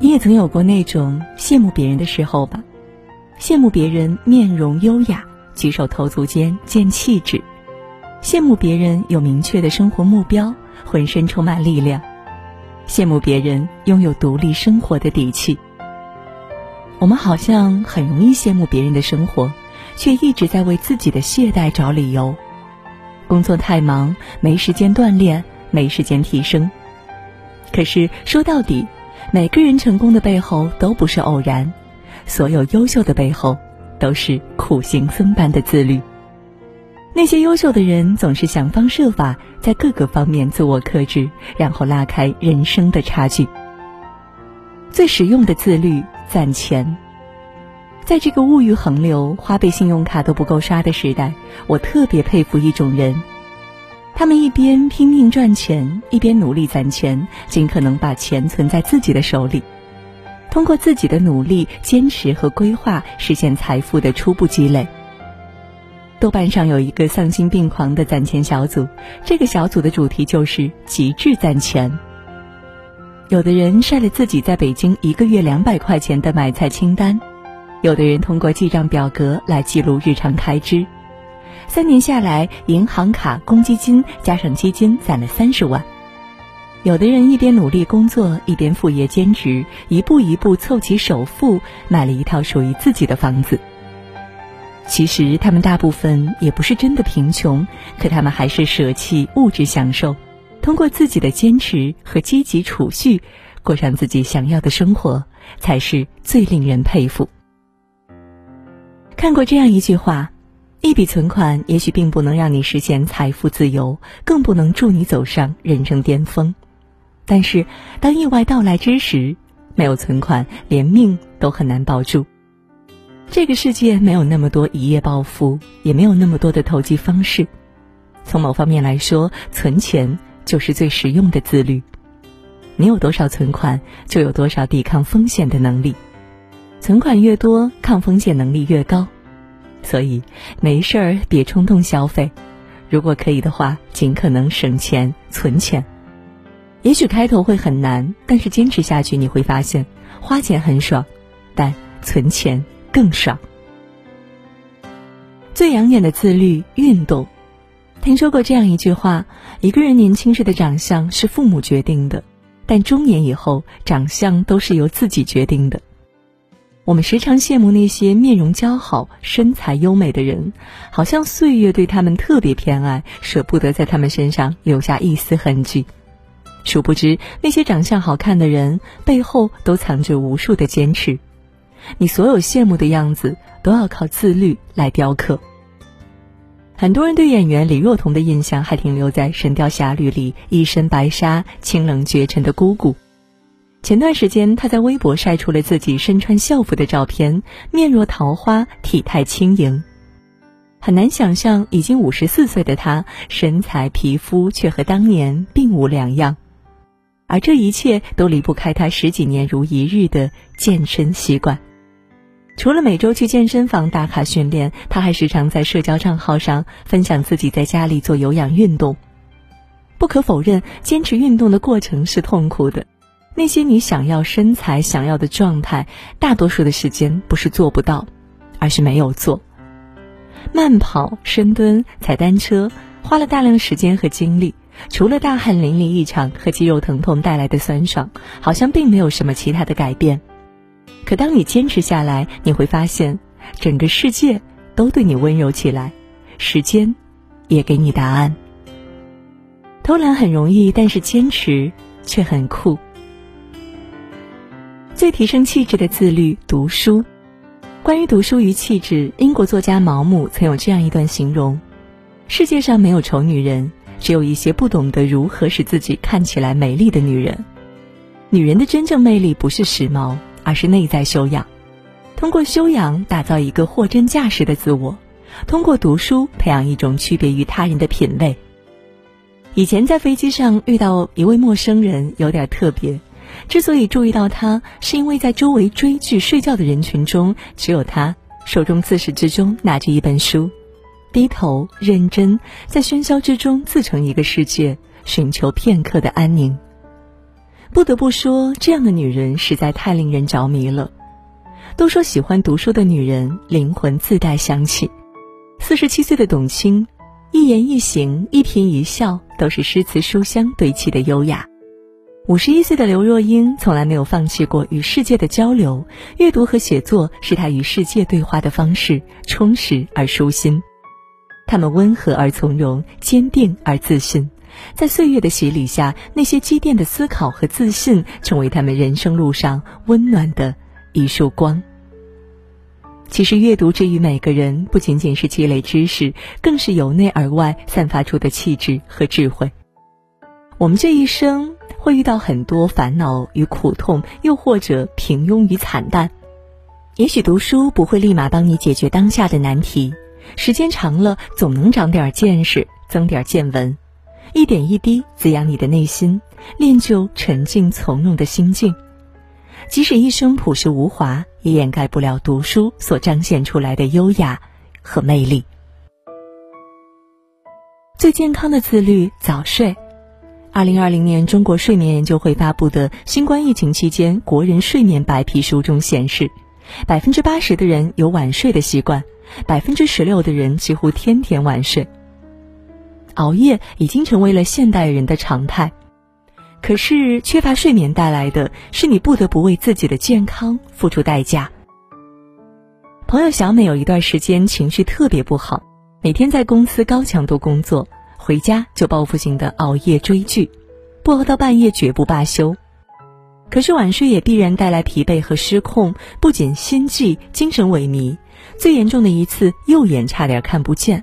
你也曾有过那种羡慕别人的时候吧？羡慕别人面容优雅，举手投足间见气质；羡慕别人有明确的生活目标，浑身充满力量；羡慕别人拥有独立生活的底气。我们好像很容易羡慕别人的生活，却一直在为自己的懈怠找理由。工作太忙，没时间锻炼，没时间提升。可是说到底，每个人成功的背后都不是偶然，所有优秀的背后都是苦行僧般的自律。那些优秀的人总是想方设法在各个方面自我克制，然后拉开人生的差距。最实用的自律。攒钱，在这个物欲横流、花呗、信用卡都不够刷的时代，我特别佩服一种人。他们一边拼命赚钱，一边努力攒钱，尽可能把钱存在自己的手里，通过自己的努力、坚持和规划，实现财富的初步积累。豆瓣上有一个丧心病狂的攒钱小组，这个小组的主题就是极致攒钱。有的人晒了自己在北京一个月两百块钱的买菜清单，有的人通过记账表格来记录日常开支，三年下来，银行卡、公积金加上基金攒了三十万。有的人一边努力工作，一边副业兼职，一步一步凑齐首付，买了一套属于自己的房子。其实他们大部分也不是真的贫穷，可他们还是舍弃物质享受。通过自己的坚持和积极储蓄，过上自己想要的生活，才是最令人佩服。看过这样一句话：一笔存款也许并不能让你实现财富自由，更不能助你走上人生巅峰。但是，当意外到来之时，没有存款，连命都很难保住。这个世界没有那么多一夜暴富，也没有那么多的投机方式。从某方面来说，存钱。就是最实用的自律。你有多少存款，就有多少抵抗风险的能力。存款越多，抗风险能力越高。所以没事儿别冲动消费，如果可以的话，尽可能省钱存钱。也许开头会很难，但是坚持下去，你会发现花钱很爽，但存钱更爽。最养眼的自律，运动。听说过这样一句话：一个人年轻时的长相是父母决定的，但中年以后，长相都是由自己决定的。我们时常羡慕那些面容姣好、身材优美的人，好像岁月对他们特别偏爱，舍不得在他们身上留下一丝痕迹。殊不知，那些长相好看的人背后都藏着无数的坚持。你所有羡慕的样子，都要靠自律来雕刻。很多人对演员李若彤的印象还停留在《神雕侠侣》里一身白纱、清冷绝尘的姑姑。前段时间，她在微博晒出了自己身穿校服的照片，面若桃花，体态轻盈。很难想象，已经五十四岁的她，身材皮肤却和当年并无两样。而这一切都离不开她十几年如一日的健身习惯。除了每周去健身房打卡训练，他还时常在社交账号上分享自己在家里做有氧运动。不可否认，坚持运动的过程是痛苦的。那些你想要身材、想要的状态，大多数的时间不是做不到，而是没有做。慢跑、深蹲、踩单车，花了大量时间和精力，除了大汗淋漓一场和肌肉疼痛带来的酸爽，好像并没有什么其他的改变。可当你坚持下来，你会发现，整个世界都对你温柔起来，时间也给你答案。偷懒很容易，但是坚持却很酷。最提升气质的自律，读书。关于读书与气质，英国作家毛姆曾有这样一段形容：世界上没有丑女人，只有一些不懂得如何使自己看起来美丽的女人。女人的真正魅力不是时髦。而是内在修养，通过修养打造一个货真价实的自我，通过读书培养一种区别于他人的品味。以前在飞机上遇到一位陌生人，有点特别。之所以注意到他，是因为在周围追剧睡觉的人群中，只有他手中自始至终拿着一本书，低头认真，在喧嚣之中自成一个世界，寻求片刻的安宁。不得不说，这样的女人实在太令人着迷了。都说喜欢读书的女人灵魂自带香气。四十七岁的董卿，一言一行、一颦一笑都是诗词书香堆砌的优雅。五十一岁的刘若英从来没有放弃过与世界的交流，阅读和写作是她与世界对话的方式，充实而舒心。她们温和而从容，坚定而自信，在岁月的洗礼下，那些积淀的思考和自信，成为他们人生路上温暖的一束光。其实，阅读之于每个人，不仅仅是积累知识，更是由内而外散发出的气质和智慧。我们这一生。会遇到很多烦恼与苦痛，又或者平庸与惨淡。也许读书不会立马帮你解决当下的难题，时间长了总能长点见识，增点见闻，一点一滴滋养你的内心，练就沉静从容的心境。即使一生朴实无华，也掩盖不了读书所彰显出来的优雅和魅力。最健康的自律，早睡。二零二零年，中国睡眠研究会发布的《新冠疫情期间国人睡眠白皮书》中显示，百分之八十的人有晚睡的习惯，百分之十六的人几乎天天晚睡。熬夜已经成为了现代人的常态，可是缺乏睡眠带来的是你不得不为自己的健康付出代价。朋友小美有一段时间情绪特别不好，每天在公司高强度工作。回家就报复性的熬夜追剧，不熬到半夜绝不罢休。可是晚睡也必然带来疲惫和失控，不仅心悸、精神萎靡，最严重的一次右眼差点看不见。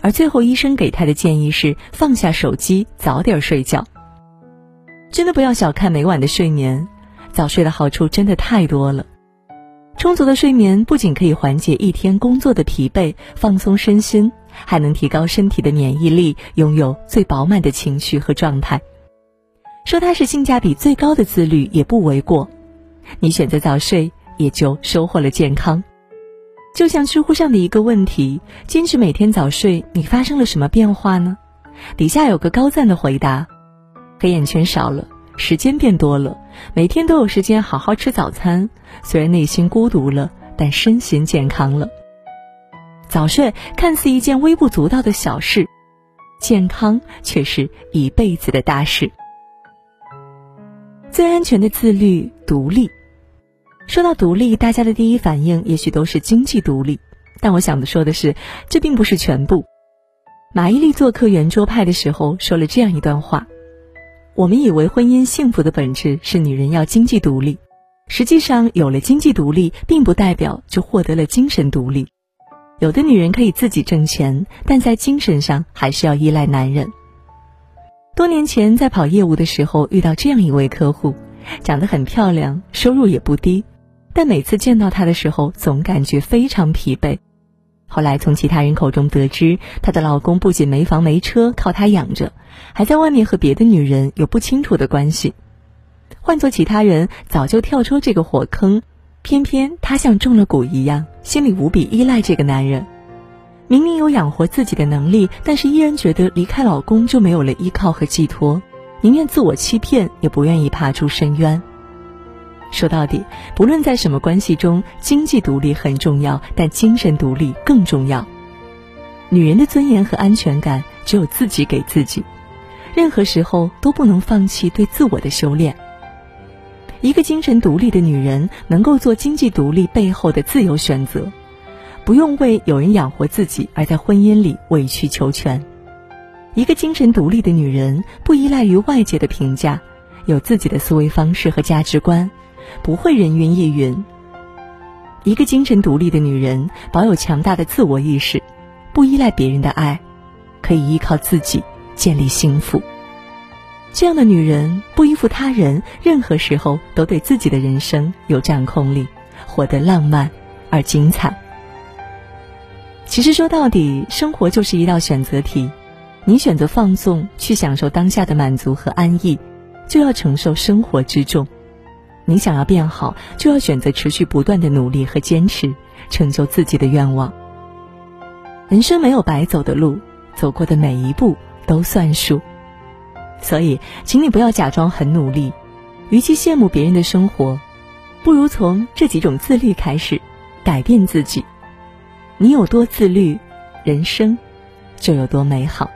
而最后医生给他的建议是放下手机，早点睡觉。真的不要小看每晚的睡眠，早睡的好处真的太多了。充足的睡眠不仅可以缓解一天工作的疲惫，放松身心。还能提高身体的免疫力，拥有最饱满的情绪和状态。说它是性价比最高的自律也不为过。你选择早睡，也就收获了健康。就像知乎上的一个问题：坚持每天早睡，你发生了什么变化呢？底下有个高赞的回答：黑眼圈少了，时间变多了，每天都有时间好好吃早餐。虽然内心孤独了，但身心健康了。早睡看似一件微不足道的小事，健康却是一辈子的大事。最安全的自律，独立。说到独立，大家的第一反应也许都是经济独立，但我想的说的是，这并不是全部。马伊琍做客圆桌派的时候说了这样一段话：我们以为婚姻幸福的本质是女人要经济独立，实际上有了经济独立，并不代表就获得了精神独立。有的女人可以自己挣钱，但在精神上还是要依赖男人。多年前在跑业务的时候，遇到这样一位客户，长得很漂亮，收入也不低，但每次见到她的时候，总感觉非常疲惫。后来从其他人口中得知，她的老公不仅没房没车靠她养着，还在外面和别的女人有不清楚的关系。换做其他人，早就跳出这个火坑。偏偏她像中了蛊一样，心里无比依赖这个男人。明明有养活自己的能力，但是依然觉得离开老公就没有了依靠和寄托，宁愿自我欺骗，也不愿意爬出深渊。说到底，不论在什么关系中，经济独立很重要，但精神独立更重要。女人的尊严和安全感，只有自己给自己，任何时候都不能放弃对自我的修炼。一个精神独立的女人，能够做经济独立背后的自由选择，不用为有人养活自己而在婚姻里委曲求全。一个精神独立的女人，不依赖于外界的评价，有自己的思维方式和价值观，不会人云亦云。一个精神独立的女人，保有强大的自我意识，不依赖别人的爱，可以依靠自己建立幸福。这样的女人不依附他人，任何时候都对自己的人生有掌控力，活得浪漫而精彩。其实说到底，生活就是一道选择题，你选择放纵，去享受当下的满足和安逸，就要承受生活之重；你想要变好，就要选择持续不断的努力和坚持，成就自己的愿望。人生没有白走的路，走过的每一步都算数。所以，请你不要假装很努力，与其羡慕别人的生活，不如从这几种自律开始，改变自己。你有多自律，人生就有多美好。